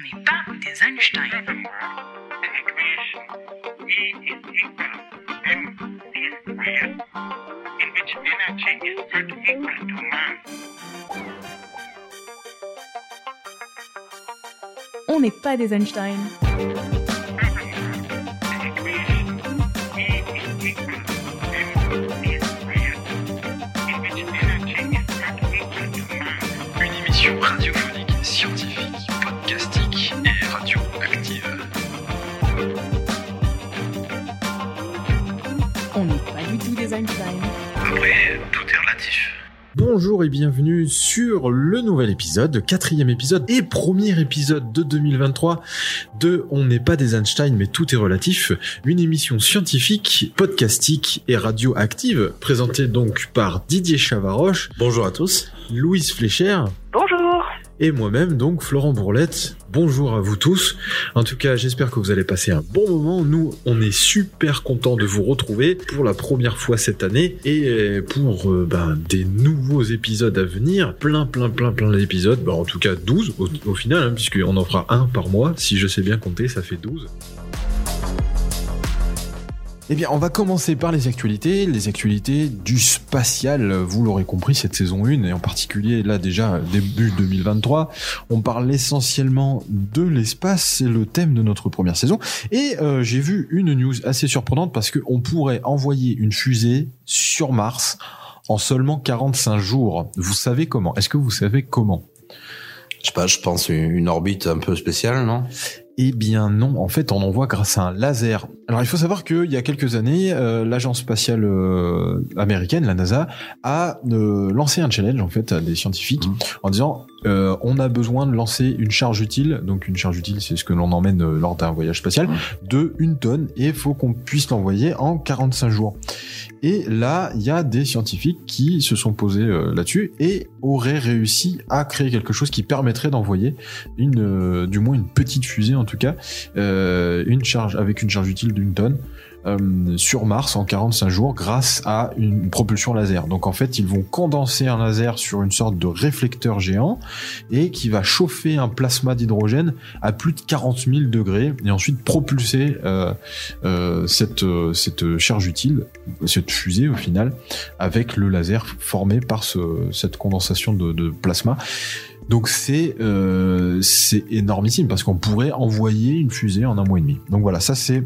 On n'est pas des Einstein. On n'est pas des Einstein. Bonjour et bienvenue sur le nouvel épisode, quatrième épisode et premier épisode de 2023 de On n'est pas des Einstein mais tout est relatif, une émission scientifique, podcastique et radioactive présentée donc par Didier Chavaroche. Bonjour à tous. Louise Fléchère. Bonjour. Et moi-même, donc Florent Bourlette. Bonjour à vous tous. En tout cas, j'espère que vous allez passer un bon moment. Nous, on est super contents de vous retrouver pour la première fois cette année et pour euh, ben, des nouveaux épisodes à venir. Plein, plein, plein, plein d'épisodes. Ben, en tout cas, 12 au, au final, hein, puisqu'on en fera un par mois. Si je sais bien compter, ça fait 12. Eh bien, on va commencer par les actualités, les actualités du spatial. Vous l'aurez compris, cette saison 1, et en particulier là déjà début 2023, on parle essentiellement de l'espace, c'est le thème de notre première saison. Et euh, j'ai vu une news assez surprenante parce qu'on pourrait envoyer une fusée sur Mars en seulement 45 jours. Vous savez comment? Est-ce que vous savez comment? Je sais pas, je pense une une orbite un peu spéciale, non? Eh bien non, en fait on envoie grâce à un laser. Alors il faut savoir qu'il y a quelques années, euh, l'agence spatiale euh, américaine, la NASA, a euh, lancé un challenge en fait à des scientifiques Mhm. en disant on a besoin de lancer une charge utile, donc une charge utile c'est ce que l'on emmène lors d'un voyage spatial, Mhm. de une tonne et il faut qu'on puisse l'envoyer en 45 jours. Et là, il y a des scientifiques qui se sont posés là-dessus et auraient réussi à créer quelque chose qui permettrait d'envoyer une, du moins une petite fusée en tout cas, euh, une charge avec une charge utile d'une tonne euh, sur Mars en 45 jours grâce à une propulsion laser. Donc en fait, ils vont condenser un laser sur une sorte de réflecteur géant et qui va chauffer un plasma d'hydrogène à plus de 40 000 degrés et ensuite propulser euh, cette, charge utile, cette fusée au final, avec le laser formé par ce, cette condensation de, de plasma. Donc c'est euh, c'est énormissime parce qu'on pourrait envoyer une fusée en un mois et demi. Donc voilà, ça c'est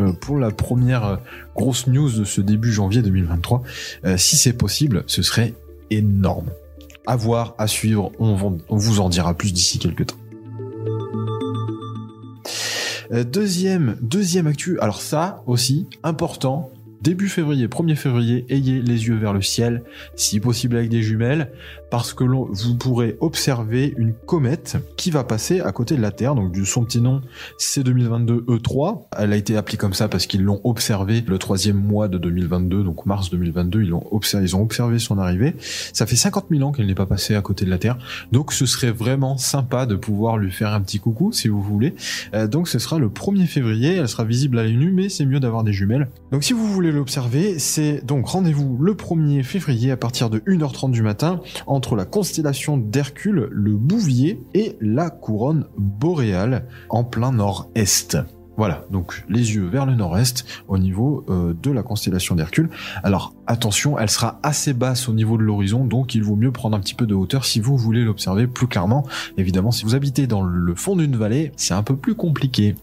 euh, pour la première euh, grosse news de ce début janvier 2023. Euh, si c'est possible, ce serait énorme. À voir, à suivre, on, vous en dira plus d'ici quelques temps. Deuxième, deuxième actu, alors ça aussi, important, début février, 1er février, ayez les yeux vers le ciel, si possible avec des jumelles, parce que vous pourrez observer une comète qui va passer à côté de la Terre, donc son petit nom C2022 E3. Elle a été appelée comme ça parce qu'ils l'ont observé le troisième mois de 2022, donc mars 2022, ils l'ont observé, ils ont observé son arrivée. Ça fait 50 000 ans qu'elle n'est pas passée à côté de la Terre, donc ce serait vraiment sympa de pouvoir lui faire un petit coucou si vous voulez. Euh, donc ce sera le 1er février, elle sera visible à l'œil nu, mais c'est mieux d'avoir des jumelles. Donc si vous voulez l'observer, c'est donc rendez-vous le 1er février à partir de 1h30 du matin entre la constellation d'Hercule, le Bouvier et la couronne boréale en plein nord-est. Voilà, donc les yeux vers le nord-est au niveau euh, de la constellation d'Hercule. Alors attention, elle sera assez basse au niveau de l'horizon, donc il vaut mieux prendre un petit peu de hauteur si vous voulez l'observer plus clairement. Évidemment, si vous habitez dans le fond d'une vallée, c'est un peu plus compliqué.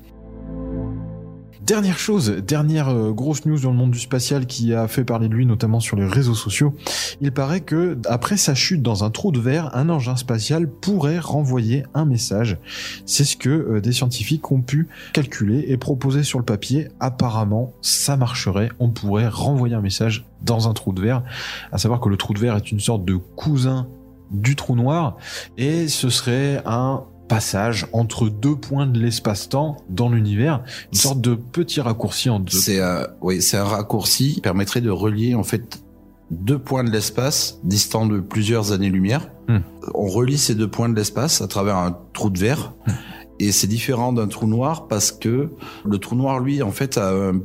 Dernière chose, dernière euh, grosse news dans le monde du spatial qui a fait parler de lui notamment sur les réseaux sociaux. Il paraît que après sa chute dans un trou de verre, un engin spatial pourrait renvoyer un message. C'est ce que euh, des scientifiques ont pu calculer et proposer sur le papier. Apparemment, ça marcherait. On pourrait renvoyer un message dans un trou de verre. À savoir que le trou de verre est une sorte de cousin du trou noir et ce serait un passage entre deux points de l'espace-temps dans l'univers, une sorte de petit raccourci en deux. C'est euh, oui, c'est un raccourci qui permettrait de relier en fait deux points de l'espace distants de plusieurs années-lumière. Hmm. On relie ces deux points de l'espace à travers un trou de verre. Et c'est différent d'un trou noir parce que le trou noir, lui, en fait, a un,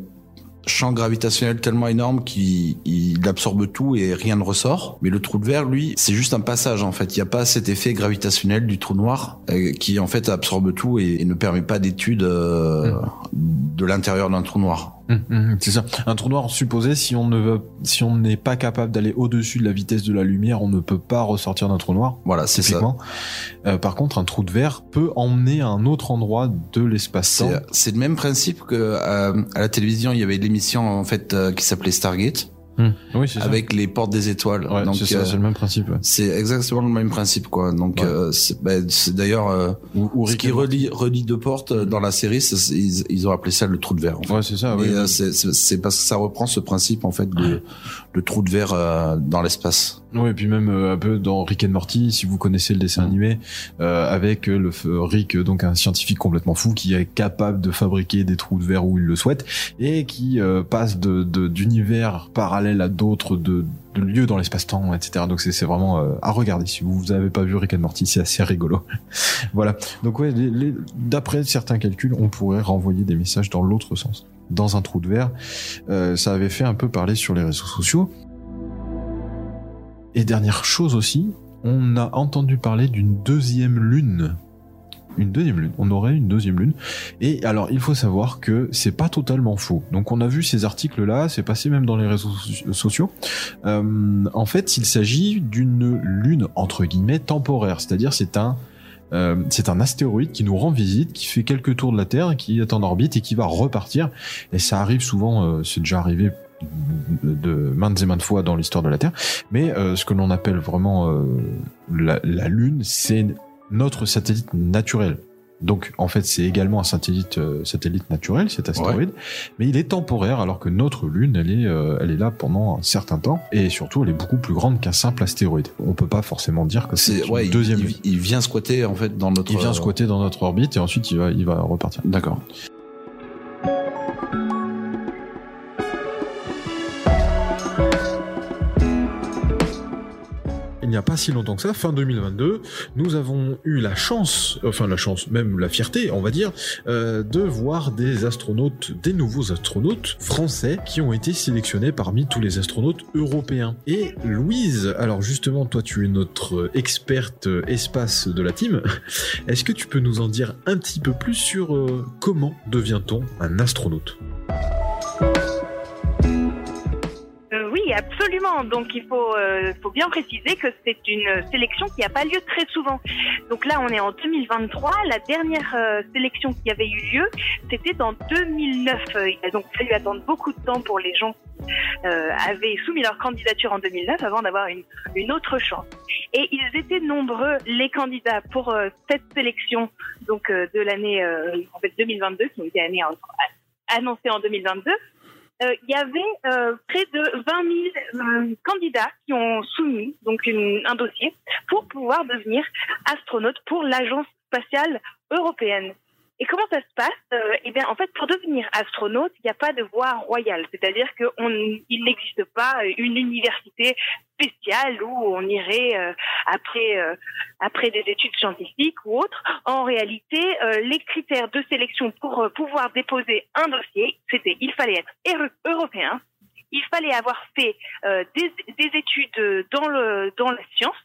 champ gravitationnel tellement énorme qu'il il absorbe tout et rien ne ressort. Mais le trou de verre, lui, c'est juste un passage en fait. Il n'y a pas cet effet gravitationnel du trou noir euh, qui en fait absorbe tout et, et ne permet pas d'étude euh, de l'intérieur d'un trou noir. Hum, hum, c'est ça. Un trou noir supposé, si on ne veut, si on n'est pas capable d'aller au-dessus de la vitesse de la lumière, on ne peut pas ressortir d'un trou noir. Voilà, c'est ça. Euh, par contre, un trou de verre peut emmener à un autre endroit de l'espace-temps. C'est c'est le même principe que euh, à la télévision, il y avait l'émission en fait euh, qui s'appelait Stargate Hum. Oui, c'est ça. avec les portes des étoiles. Ouais, Donc c'est ça, euh, c'est le même principe. ouais. c'est exactement le même principe quoi. Donc Ouais. euh, c'est bah, c'est d'ailleurs euh, Ou, ou ce qui relie relie deux portes euh, dans la série, c'est- c'est- ils, ils ont appelé ça le trou de verre. En fait. Ouais, c'est ça. Mais, oui. euh, c'est- c'est c'est parce que ça reprend ce principe en fait de le trou de verre euh, dans l'espace. Ouais, et puis même euh, un peu dans Rick and Morty, si vous connaissez le dessin Mm. animé, euh, avec euh, le f- Rick, euh, donc un scientifique complètement fou qui est capable de fabriquer des trous de verre où il le souhaite et qui euh, passe de de- d'univers parallèles à d'autres, de, de lieux dans l'espace-temps, etc. Donc c'est c'est vraiment euh, à regarder. Si vous vous avez pas vu Rick and Morty, c'est assez rigolo. voilà. Donc ouais, les- les- d'après certains calculs, on pourrait renvoyer des messages dans l'autre sens, dans un trou de verre. Euh, ça avait fait un peu parler sur les réseaux sociaux. Et dernière chose aussi, on a entendu parler d'une deuxième lune. Une deuxième lune. On aurait une deuxième lune. Et alors, il faut savoir que c'est pas totalement faux. Donc, on a vu ces articles-là, c'est passé même dans les réseaux so- sociaux. Euh, en fait, il s'agit d'une lune entre guillemets temporaire, c'est-à-dire c'est un euh, un astéroïde qui nous rend visite, qui fait quelques tours de la Terre, qui est en orbite et qui va repartir. Et ça arrive souvent, euh, c'est déjà arrivé de, maintes et maintes fois dans l'histoire de la Terre. Mais euh, ce que l'on appelle vraiment euh, la, la Lune, c'est notre satellite naturel. Donc en fait c'est également un satellite euh, satellite naturel cet astéroïde, mais il est temporaire alors que notre lune elle est euh, elle est là pendant un certain temps et surtout elle est beaucoup plus grande qu'un simple astéroïde. On peut pas forcément dire que c'est une ouais, il- deuxième il, il vient squatter en fait dans notre. Il vient euh, squatter dans notre orbite et ensuite il va il va repartir. D'accord. Pas si longtemps que ça, fin 2022, nous avons eu la chance, enfin la chance, même la fierté, on va dire, euh, de voir des astronautes, des nouveaux astronautes français qui ont été sélectionnés parmi tous les astronautes européens. Et Louise, alors justement, toi tu es notre experte espace de la team, est-ce que tu peux nous en dire un petit peu plus sur euh, comment devient-on un astronaute? Absolument. Donc il faut, euh, faut bien préciser que c'est une sélection qui n'a pas lieu très souvent. Donc là, on est en 2023. La dernière euh, sélection qui avait eu lieu, c'était en 2009. Euh, Il a donc fallu attendre beaucoup de temps pour les gens qui avaient soumis leur candidature en 2009 avant d'avoir une, autre chance. Et ils étaient nombreux, les candidats pour cette sélection donc de l'année euh, en fait 2022, qui ont été annoncée en 2022 euh, il y avait euh, près de 20 000 euh, candidats qui ont soumis donc un dossier pour pouvoir devenir astronaute pour l'agence spatiale européenne. Et comment ça se passe? Euh, Eh bien, en fait, pour devenir astronaute, il n'y a pas de voie royale, c'est-à-dire qu'il n'existe pas une université spéciale où on irait euh, après euh, après des études scientifiques ou autres. En réalité, euh, les critères de sélection pour pouvoir déposer un dossier, c'était il fallait être euro- européen, il fallait avoir fait des, des études dans le dans la science,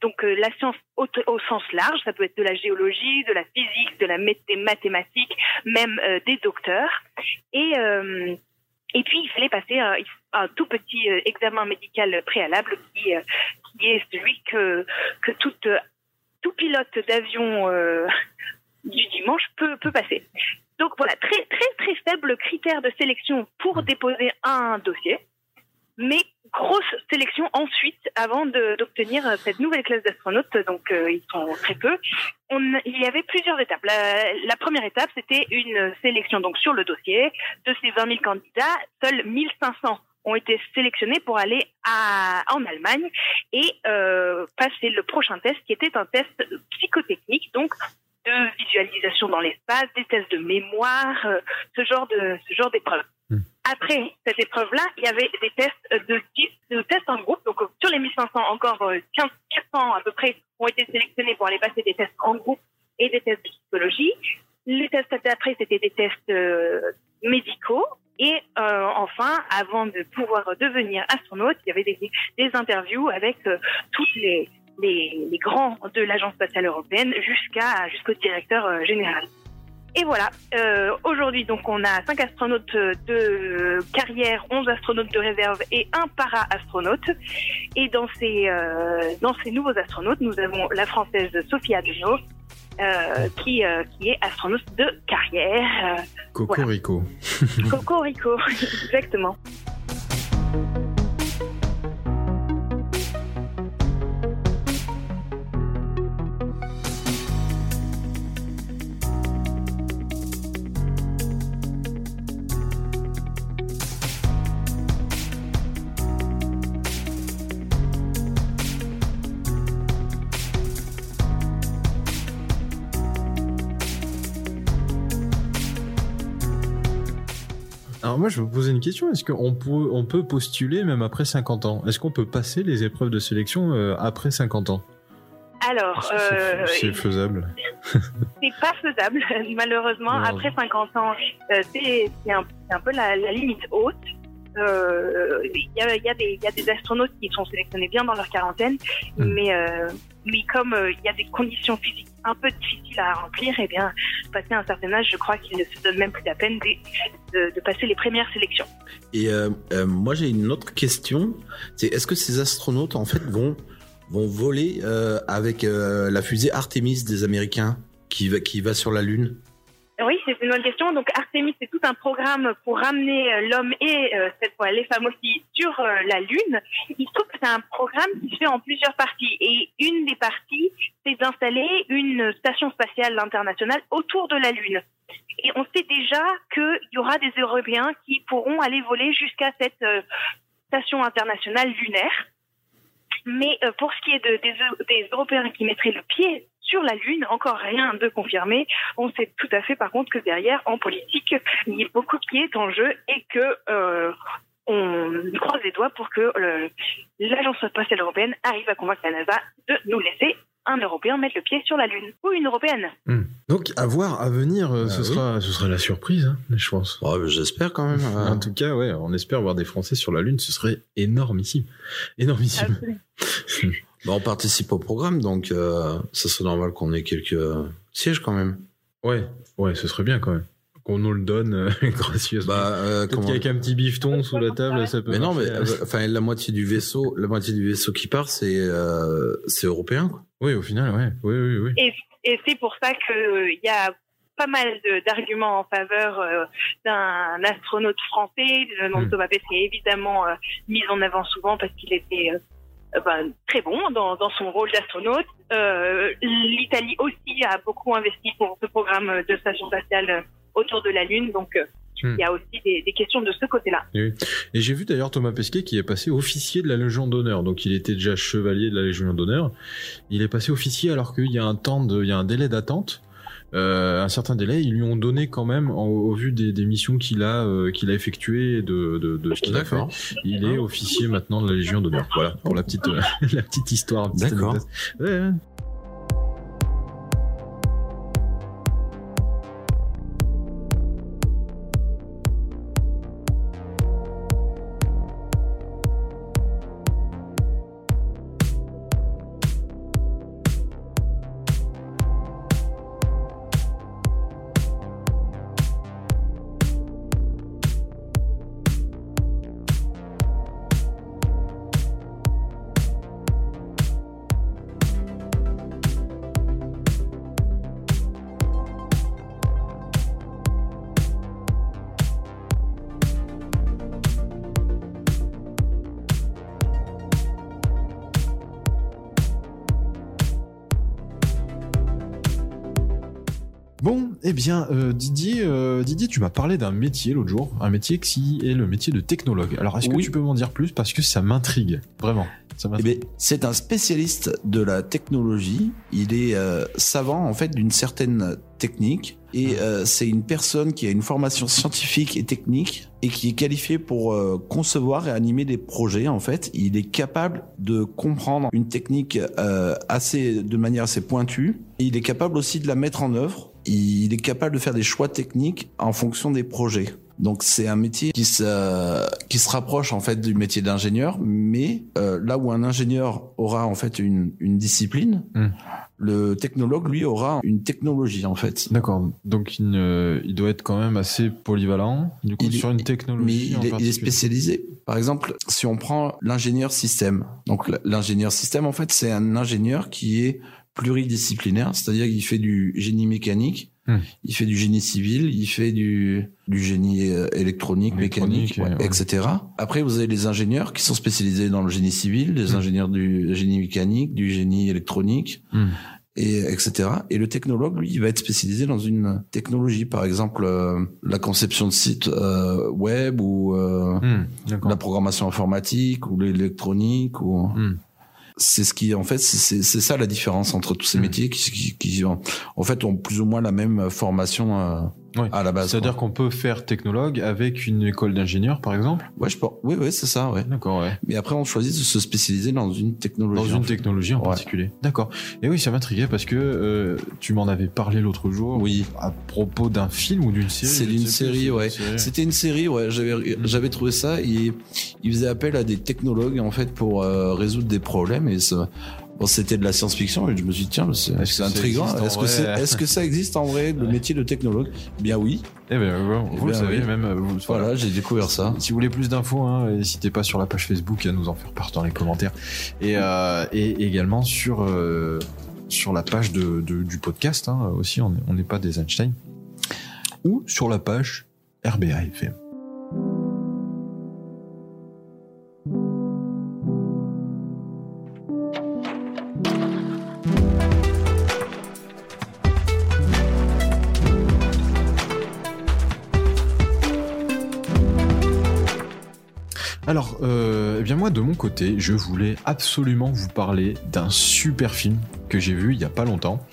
donc la science au, sens large, ça peut être de la géologie, de la physique, de la mathé- mathématique, même des docteurs, et et puis il fallait passer un, tout petit euh, examen médical préalable qui, euh, est celui que toute tout pilote d'avion euh, du dimanche peut, peut passer. Donc voilà, très très très faible critère de sélection pour déposer un dossier, mais grosse sélection ensuite avant d'obtenir cette nouvelle classe d'astronautes. Donc euh, ils sont très peu. On, il y avait plusieurs étapes. La, la première étape, c'était une sélection donc sur le dossier. De ces 20 000 candidats, seuls 1500 ont été sélectionnés pour aller à, en Allemagne et euh, passer le prochain test qui était un test psychotechnique, donc de visualisation dans l'espace, des tests de mémoire, euh, ce genre de ce genre d'épreuve. Après cette épreuve-là, il y avait des tests de, de tests en groupe. Donc euh, sur les 1500, encore euh, 15 400 à peu près ont été sélectionnés pour aller passer des tests en groupe et des tests de psychologie. Les tests d'après, c'était des tests euh, médicaux. Et euh, enfin, avant de pouvoir devenir astronaute, il y avait des, des interviews avec euh, toutes les, les, les grands de l'Agence spatiale européenne jusqu'à jusqu'au directeur euh, général. Et voilà, euh, aujourd'hui donc on a cinq astronautes de carrière, 11 astronautes de réserve et un para-astronaute. Et dans ces, euh, dans ces nouveaux astronautes, nous avons la française Sophia Adeno, euh, qui, euh, qui est astronaute de carrière. Cocorico. Euh, Coco Rico, exactement. Moi, je vais vous poser une question. Est-ce qu'on peut, on peut postuler même après 50 ans? Est-ce qu'on peut passer les épreuves de sélection euh, après 50 50 Alors, c'est euh, c'est faisable c'est pas faisable, malheureusement. Non. Après 50 ans, euh, c'est un, peu la, la limite haute. Euh, Il y, a, il y, a des- il y a des astronautes qui sont sélectionnés bien dans leur quarantaine, Mm. mais, euh, mais comme euh, il y a des conditions physiques un peu difficiles à remplir, eh bien, passer un certain âge, je crois qu'il ne se donne même plus la peine de, de, de passer les premières sélections. Et euh, euh, moi j'ai une autre question, c'est est-ce que ces astronautes en fait vont vont voler euh, avec euh, la fusée Artemis des Américains qui va qui va sur la Lune? Oui, c'est une bonne question. Donc Artemis, c'est tout un programme pour ramener euh, l'homme et euh, cette fois les femmes aussi sur euh, la Lune. Il se trouve que c'est un programme qui se fait en plusieurs parties. Et une des parties, c'est d'installer une station spatiale internationale autour de la Lune. Et on sait déjà qu'il y aura des Européens qui pourront aller voler jusqu'à cette euh, station internationale lunaire. Mais euh, pour ce qui est de- des, des Européens qui mettraient le pied sur la Lune, encore rien de confirmé. On sait tout à fait par contre que derrière, en politique, il y a beaucoup qui est en jeu et que euh, on croise les doigts pour que euh, l'Agence spatiale européenne arrive à convaincre la NASA de nous laisser un Européen mettre le pied sur la Lune. Ou une Européenne. Hmm. Donc à voir, à venir, euh, Ah ce, oui. sera, ce sera la surprise, hein, je pense. J'espère quand même. euh. En tout cas, ouais, on espère voir des Français sur la Lune, ce serait énormissime. Énormissime. Bah, on participe au programme, donc euh, ça serait normal qu'on ait quelques euh, sièges quand même. Ouais, ouais, ce serait bien quand même. Qu'on nous le donne euh, gracieusement. Bah, euh, Peut-être comment... qu'avec un petit bifton sous la table, ça peut Mais non, mais euh, enfin la moitié du vaisseau, la moitié du vaisseau qui part, c'est euh, c'est européen. Quoi. Oui, au final, ouais. Oui, oui, oui. Et, et c'est pour ça qu'il y a pas mal d'arguments en faveur euh, d'un astronaute français. Le nom de. Thomas Pesquet est évidemment euh, mis en avant souvent parce qu'il était euh, euh, ben, très bon dans, dans son rôle d'astronaute. Euh, L'Italie aussi a beaucoup investi pour ce programme de station spatiale euh, autour de la Lune. Donc, euh, Hmm. il y a aussi des, des questions de ce côté-là. Et j'ai vu d'ailleurs Thomas Pesquet qui est passé officier de la Légion d'honneur. Donc il était déjà chevalier de la Légion d'honneur. Il est passé officier alors qu'il y a un temps de, il y a un délai d'attente. Euh, un certain délai, ils lui ont donné quand même, en- au, vu des, des missions qu'il a, euh, qu'il a effectuées, et de, de, de ce qu'il a fait, il est officier maintenant de la Légion d'honneur. Voilà pour la petite, euh, la petite histoire. D'accord. anecdote. Ouais, ouais. Bon, eh bien, euh, Didier, euh, Didier, tu m'as parlé d'un métier l'autre jour, un métier qui est le métier de technologue. Alors, est-ce que tu peux m'en dire plus? Parce que ça m'intrigue, vraiment. Eh ben, c'est un spécialiste de la technologie. Il est euh, savant en fait d'une certaine technique et euh, c'est une personne qui a une formation scientifique et technique et qui est qualifiée pour euh, concevoir et animer des projets. En fait, il est capable de comprendre une technique euh, assez de manière assez pointue. Et il est capable aussi de la mettre en œuvre. Il est capable de faire des choix techniques en fonction des projets. Donc c'est un métier qui se qui se rapproche en fait du métier d'ingénieur, mais euh, là où un ingénieur aura en fait une une discipline, Hmm. le technologue lui aura une technologie en fait. D'accord. Donc il, ne- il doit être quand même assez polyvalent. Du coup, Il est- sur une Mais technologie. en il est, il est particulier. spécialisé. Par exemple, si on prend l'ingénieur système, donc l'ingénieur système, en fait, c'est un ingénieur qui est pluridisciplinaire, c'est-à-dire qu'il fait du génie mécanique, Hmm. il fait du génie civil, il fait du, du génie euh, électronique, Électronique, mécanique, ouais, ouais, ouais. etc. Après, vous avez les ingénieurs qui sont spécialisés dans le génie civil, les Hmm. ingénieurs du génie mécanique, du génie électronique, Hmm. et etc. Et le technologue, lui, il va être spécialisé dans une technologie, par exemple euh, la conception de sites euh, web ou euh, la programmation informatique ou l'électronique ou. C'est ce qui en fait c'est- ça la différence entre tous ces Hmm. métiers qui, qui, qui ont, en fait ont plus ou moins la même formation Ouais. à la base. C'est-à-dire qu'on peut faire technologue avec une école d'ingénieur, par exemple? ouais je pense oui oui c'est ça ouais. D'accord, ouais. Mais après on choisit de se spécialiser dans une technologie. Dans en une fait. technologie en Ouais. particulier. D'accord. Et oui, ça m'intriguait parce que euh, tu m'en avais parlé l'autre jour. Oui. À propos d'un film ou d'une série. C'est d'une série, ouais. C'était une série, ouais. J'avais Mm. j'avais trouvé ça. Et il faisait appel à des technologues en fait pour euh, résoudre des problèmes. Et ça- bon, c'était de la science-fiction. Et je me suis dit tiens, c'est Est-ce que c'est ça intriguant. Est-ce que, c'est- est-ce que ça existe en vrai le Ouais. métier de technologue Bien oui. Eh ben, euh, vous Eh le ben, savez, oui. même. Vous, Voilà, j'ai découvert ça. Si vous voulez plus d'infos, hein, n'hésitez pas sur la page Facebook à nous en faire part dans les commentaires. Et, euh, et également sur, euh, sur la page de, de- du podcast hein, aussi, on n'est- on n'est pas des Einstein. Ou sur la page RBA FM. Alors, euh, eh bien moi de mon côté, je voulais absolument vous parler d'un super film que j'ai vu il y a pas longtemps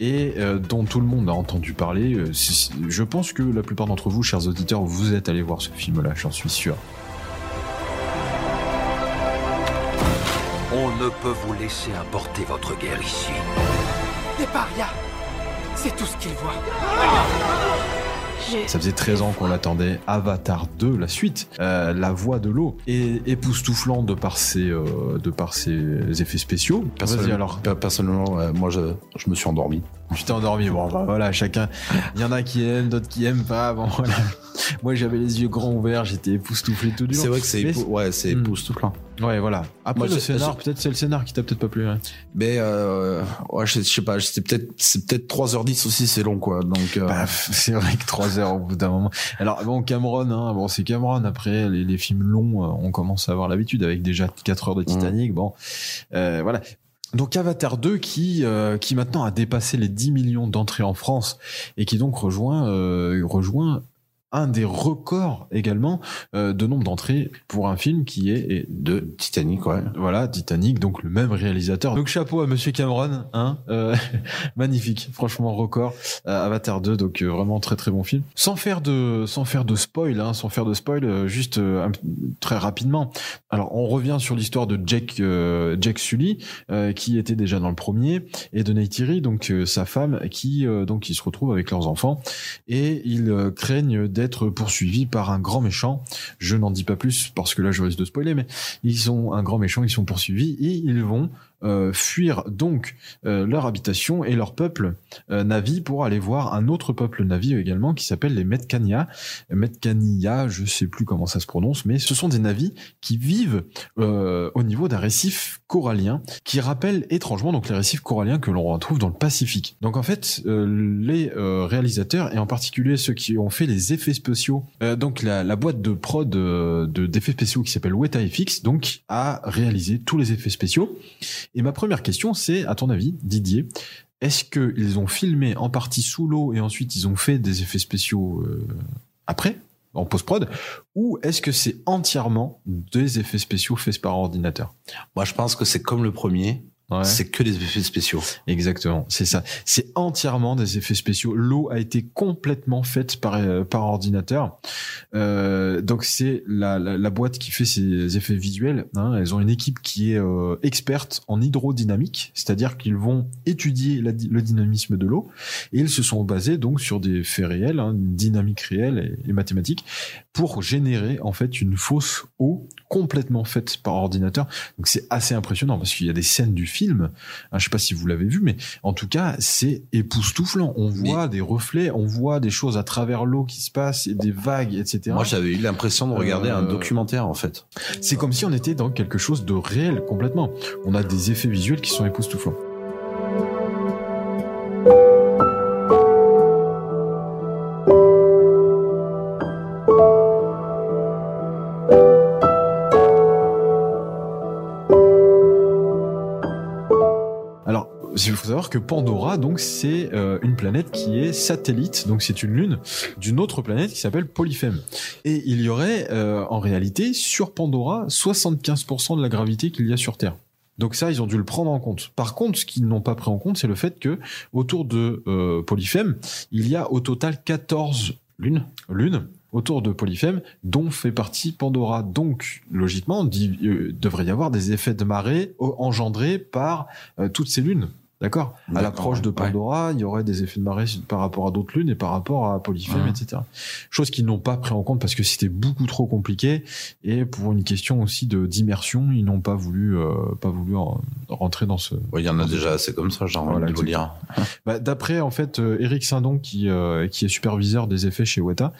et euh, dont tout le monde a entendu parler. Euh, je pense que la plupart d'entre vous, chers auditeurs, vous êtes allés voir ce film-là, j'en suis sûr. On ne peut vous laisser importer votre guerre ici. Des parias C'est tout ce qu'ils voient. Ça faisait 13 ans qu'on l'attendait. Avatar 2, la suite, euh, la voix de l'eau, et époustouflant de par ses, euh, de par ses effets spéciaux. Vas-y Personnellement, alors. moi je, je me suis endormi. Tu t'es endormi. Bon, bah, voilà, chacun. Il y en a qui aiment, d'autres qui aiment pas. Bon, voilà. Moi, j'avais les yeux grands ouverts, j'étais époustouflé tout du long. C'est vrai que c'est Mais épou- ouais, c'est Hmm. époustouflant. Ouais, voilà. Après, Moi, le scénar, peut-être c'est le scénar qui t'a peut-être pas plu. hein. Mais euh, ouais, je, sais pas, c'est peut-être c'est peut-être 3h10 aussi, c'est long quoi. Donc euh, Bah, c'est vrai que 3 heures au bout d'un moment. Alors, bon, Cameron, hein, bon, c'est Cameron. Après, les, les films longs, euh, on commence à avoir l'habitude avec déjà 4 heures de Titanic. Bon, euh, voilà. Donc Avatar 2 qui euh, qui maintenant a dépassé les 10 millions d'entrées en France et qui donc rejoint euh, rejoint un des records également euh, de nombre d'entrées pour un film qui est et de Titanic, ouais. voilà Titanic donc le même réalisateur. Donc chapeau à Monsieur Cameron hein. Euh, magnifique. Franchement record. Euh, Avatar 2 donc euh, vraiment très très bon film. Sans faire de sans faire de spoil hein, sans faire de spoil euh, juste euh, un- très rapidement. Alors on revient sur l'histoire de Jack euh, Jack Sully euh, qui était déjà dans le premier et de Neytiri donc euh, sa femme qui euh, donc ils se retrouvent avec leurs enfants et ils euh, craignent d'être poursuivis par un grand méchant. Je n'en dis pas plus parce que là je risque de spoiler mais ils sont un grand méchant, ils sont poursuivis et ils vont fuir donc euh, leur habitation et leur peuple euh, Navi pour aller voir un autre peuple Navi également qui s'appelle les Metkania. Metkania, je sais plus comment ça se prononce, mais ce sont des Navis qui vivent euh, au niveau d'un récif corallien qui rappelle étrangement donc les récifs coralliens que l'on retrouve dans le Pacifique. Donc en fait, euh, les euh, réalisateurs et en particulier ceux qui ont fait les effets spéciaux, euh, donc la, la boîte de prod euh, de d'effets spéciaux qui s'appelle WetaFX, donc a réalisé tous les effets spéciaux. Et ma première question, c'est à ton avis, Didier, est-ce qu'ils ont filmé en partie sous l'eau et ensuite ils ont fait des effets spéciaux euh, après en post-prod ou est-ce que c'est entièrement des effets spéciaux faits par ordinateur? Moi, je pense que c'est comme le premier. Ouais. c'est que des effets spéciaux. Exactement, c'est ça. C'est entièrement des effets spéciaux. L'eau a été complètement faite par euh, par ordinateur. Euh, donc c'est la, la, la boîte qui fait ces effets visuels. Hein, elles ont une équipe qui est euh, experte en hydrodynamique, c'est-à-dire qu'ils vont étudier la le dynamisme de l'eau et ils se sont basés donc sur des faits réels, hein, une dynamique réelle et, et mathématique, pour générer en fait une fausse eau complètement faite par ordinateur. Donc c'est assez impressionnant parce qu'il y a des scènes du film. Hein, je sais pas si vous l'avez vu, mais en tout cas c'est époustouflant. On Mais- voit des reflets, on voit des choses à travers l'eau qui se passent, et des vagues, etc. Moi, j'avais eu l'impression de regarder un Euh, documentaire, en fait. C'est comme si on était dans quelque chose de réel complètement. On a des effets visuels qui sont époustouflants. Que Pandora, donc, c'est euh, une planète qui est satellite, donc c'est une lune d'une autre planète qui s'appelle Polyphème. Et il y aurait, euh, en réalité, sur Pandora, 75% de la gravité qu'il y a sur Terre. Donc ça, ils ont dû le prendre en compte. Par contre, ce qu'ils n'ont pas pris en compte, c'est le fait que autour de euh, Polyphème, il y a au total 14 lunes, lunes autour de Polyphème, dont fait partie Pandora. Donc, logiquement, il devrait y avoir des effets de marée engendrés par toutes ces lunes. D'accord À l'approche de ouais. Pandora, il y aurait des effets de marée par rapport à d'autres lunes et par rapport à Polyphème, Ouais. etc. Chose qu'ils n'ont pas pris en compte parce que c'était beaucoup trop compliqué et pour une question aussi de d'immersion, ils n'ont pas voulu euh, pas voulu en- rentrer dans ce. Ouais, Il y en a déjà assez comme ça, genre, Voilà, de vous lire. Bah, D'après en fait euh, Eric Sindon qui euh, qui est superviseur des effets chez Weta,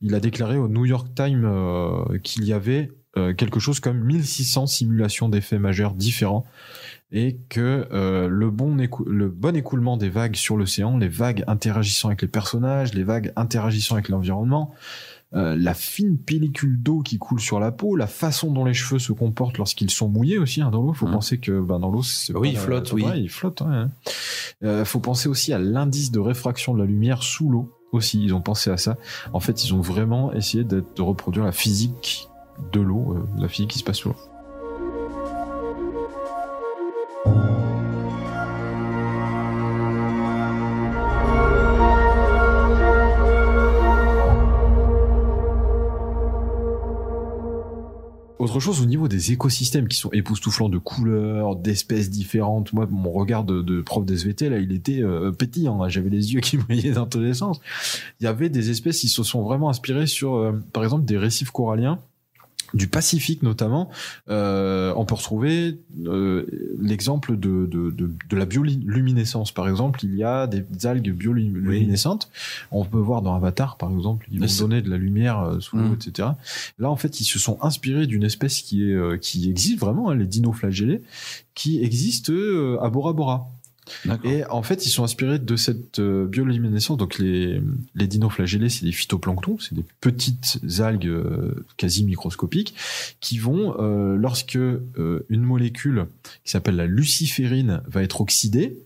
il a déclaré au New York Times euh, qu'il y avait quelque chose comme 1600 simulations d'effets majeurs différents et que euh, le bon écou- le bon écoulement des vagues sur l'océan, les vagues interagissant avec les personnages, les vagues interagissant avec l'environnement, euh, la fine pellicule d'eau qui coule sur la peau, la façon dont les cheveux se comportent lorsqu'ils sont mouillés aussi hein, dans l'eau. Faut Mhm. penser que ben, dans l'eau, c'est Oui, pas- il flotte, c'est oui. il ouais, hein. Euh, faut penser aussi à l'indice de réfraction de la lumière sous l'eau. Aussi, ils ont pensé à ça. En fait, ils ont vraiment essayé de, de reproduire la physique de l'eau, euh, la physique qui se passe sous l'eau. Autre chose au niveau des écosystèmes qui sont époustouflants de couleurs, d'espèces différentes. Moi, mon regard de, prof d'SVT, là, il était euh, pétillant. hein. J'avais les yeux qui brillaient dans tous les sens. Il y avait des espèces qui se sont vraiment inspirées sur, euh, par exemple, des récifs coralliens du Pacifique notamment, euh, on peut retrouver euh, l'exemple de, de, de, de la bioluminescence. Par exemple, il y a des algues bioluminescentes. On peut voir dans Avatar, par exemple, ils vont donner de la lumière euh, sous l'eau, Mm. etc. Là, en fait, ils se sont inspirés d'une espèce qui est euh, qui existe vraiment, hein, les dinoflagellés, qui existent euh, à Bora Bora. Et en fait, ils sont inspirés de cette euh, bioluminescence. Donc, les, dinoflagellés, c'est des phytoplanctons, c'est des petites algues euh, quasi microscopiques qui vont, euh, lorsque euh, une molécule qui s'appelle la luciférine va être oxydée,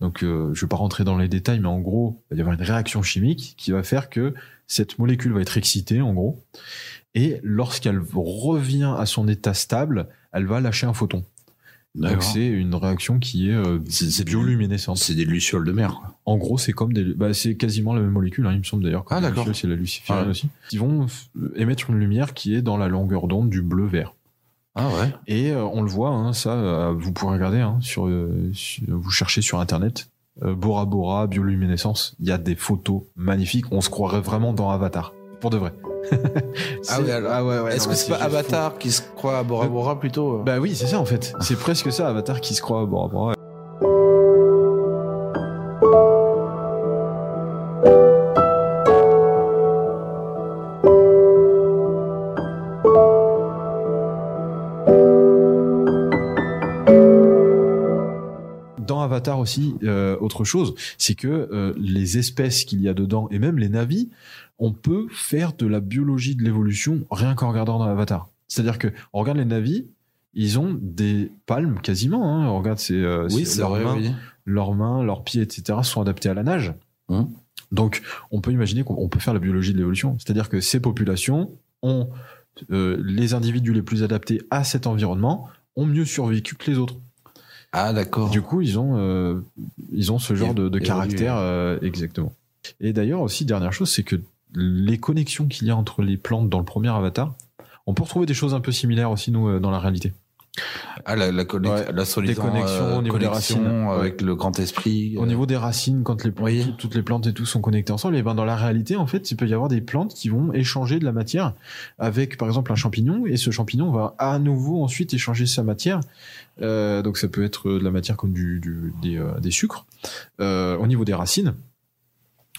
donc je vais pas rentrer dans les détails, mais en gros, il va y avoir une réaction chimique qui va faire que cette molécule va être excitée, en gros, et lorsqu'elle revient à son état stable, elle va lâcher un photon. C'est une réaction qui est, euh, C'est- bioluminescente. C'est des lucioles de mer, quoi. En gros, c'est comme des, bah, c'est quasiment la même molécule, hein, il me semble d'ailleurs. Ah, d'accord. C'est la luciférine Ah ouais. aussi. Ils vont euh, émettre une lumière qui est dans la longueur d'onde du bleu-vert. Ah ouais. Et euh, on le voit, hein, ça, vous pourrez regarder, hein, sur, sur- vous cherchez sur internet, Bora Bora, bioluminescence, il y a des photos magnifiques, on se croirait vraiment dans Avatar, pour de vrai. Ah alors, ah ouais, ouais, Est-ce que c'est pas fou. Avatar qui se croit à Bora Bora plutôt euh Bah oui, c'est ça en fait. C'est presque ça, Avatar qui se croit à Bora Bora. Dans Avatar aussi, euh, autre chose, c'est que euh, les espèces qu'il y a dedans et même les navis, on peut faire de la biologie de l'évolution rien qu'en regardant dans Avatar. C'est-à-dire que on regarde les navis, ils ont des palmes quasiment. Hein, on regarde ces, euh, Oui, c'est leurs vrai. mains, oui. leurs mains, leurs pieds, etc. sont adaptés à la nage. Hum. Donc, on peut imaginer qu'on on peut faire la biologie de l'évolution. C'est-à-dire que ces populations ont euh, les individus les plus adaptés à cet environnement ont mieux survécu que les autres. Ah d'accord. Du coup, ils ont, euh, ils ont ce genre Et- de, caractère euh, exactement. Et d'ailleurs aussi, dernière chose, c'est que les connexions qu'il y a entre les plantes dans le premier Avatar, on peut retrouver des choses un peu similaires aussi nous euh, dans la réalité. Ah la la, connex- Ouais. la connexions euh, au niveau des racines. Ouais. avec le grand esprit. Au niveau des racines, quand les plantes, tout- toutes les plantes et tout sont connectées ensemble, et ben dans la réalité, en fait, il peut y avoir des plantes qui vont échanger de la matière avec, par exemple, un champignon, et ce champignon va à nouveau ensuite échanger sa matière. Euh, donc ça peut être de la matière comme du, du- des, euh, des sucres euh, au niveau des racines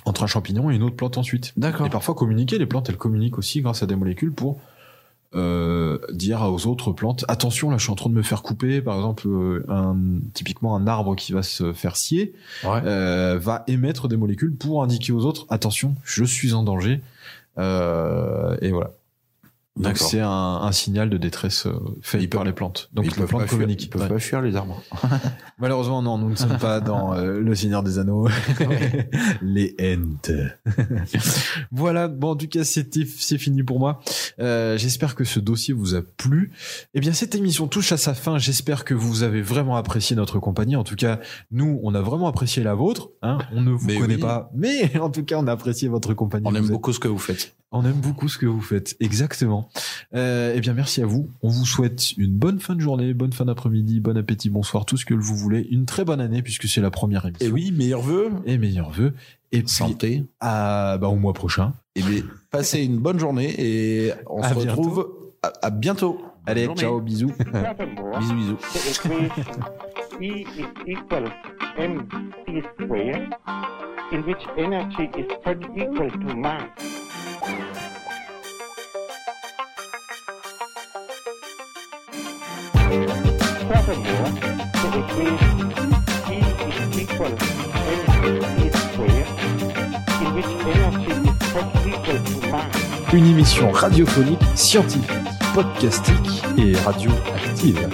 entre un champignon et une autre plante ensuite. D'accord. Et parfois communiquer, les plantes elles communiquent aussi grâce à des molécules pour euh, dire aux autres plantes attention là je suis en train de me faire couper. Par exemple euh, un, typiquement un arbre qui va se faire scier Ouais. euh, va émettre des molécules pour indiquer aux autres attention je suis en danger. Euh, et voilà donc c'est un, un signal de détresse euh, fait Ils par peuvent- les plantes donc ils les plantes fuir, communiquent ils peuvent Ouais. pas fuir les arbres. Malheureusement, non, nous ne sommes pas dans euh, Le Seigneur des Anneaux. Les Ents. voilà, bon, en tout cas, c'est fini pour moi. Euh, j'espère que ce dossier vous a plu. Eh bien, cette émission touche à sa fin. J'espère que vous avez vraiment apprécié notre compagnie. En tout cas, nous, on a vraiment apprécié la vôtre. Hein. On ne vous Mais connaît oui. pas, mais en tout cas, on a apprécié votre compagnie. On Vous aime êtes- beaucoup ce que vous faites. On aime beaucoup ce que vous faites, exactement. Euh, eh bien, merci à vous. On vous souhaite une bonne fin de journée, bonne fin d'après-midi, bon appétit, bonsoir, tout ce que vous voulez. Une très bonne année puisque c'est la première émission. Et oui, meilleurs vœux, Et meilleurs vœux. Et puis, santé. à, bah, au mois prochain. Et bien, passez une bonne journée et on À se bientôt. retrouve à, à bientôt. Allez, journée. ciao, bisous. Bisous, bisous. E is equal mc in which energy is equal to mass. Furthermore, the equation is equal mc squared, in which energy is third equal to mass. Une émission radiophonique, scientifique, podcastique et radioactive.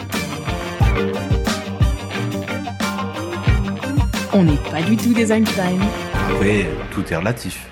On n'est pas du tout des Einstein. Après, tout est relatif.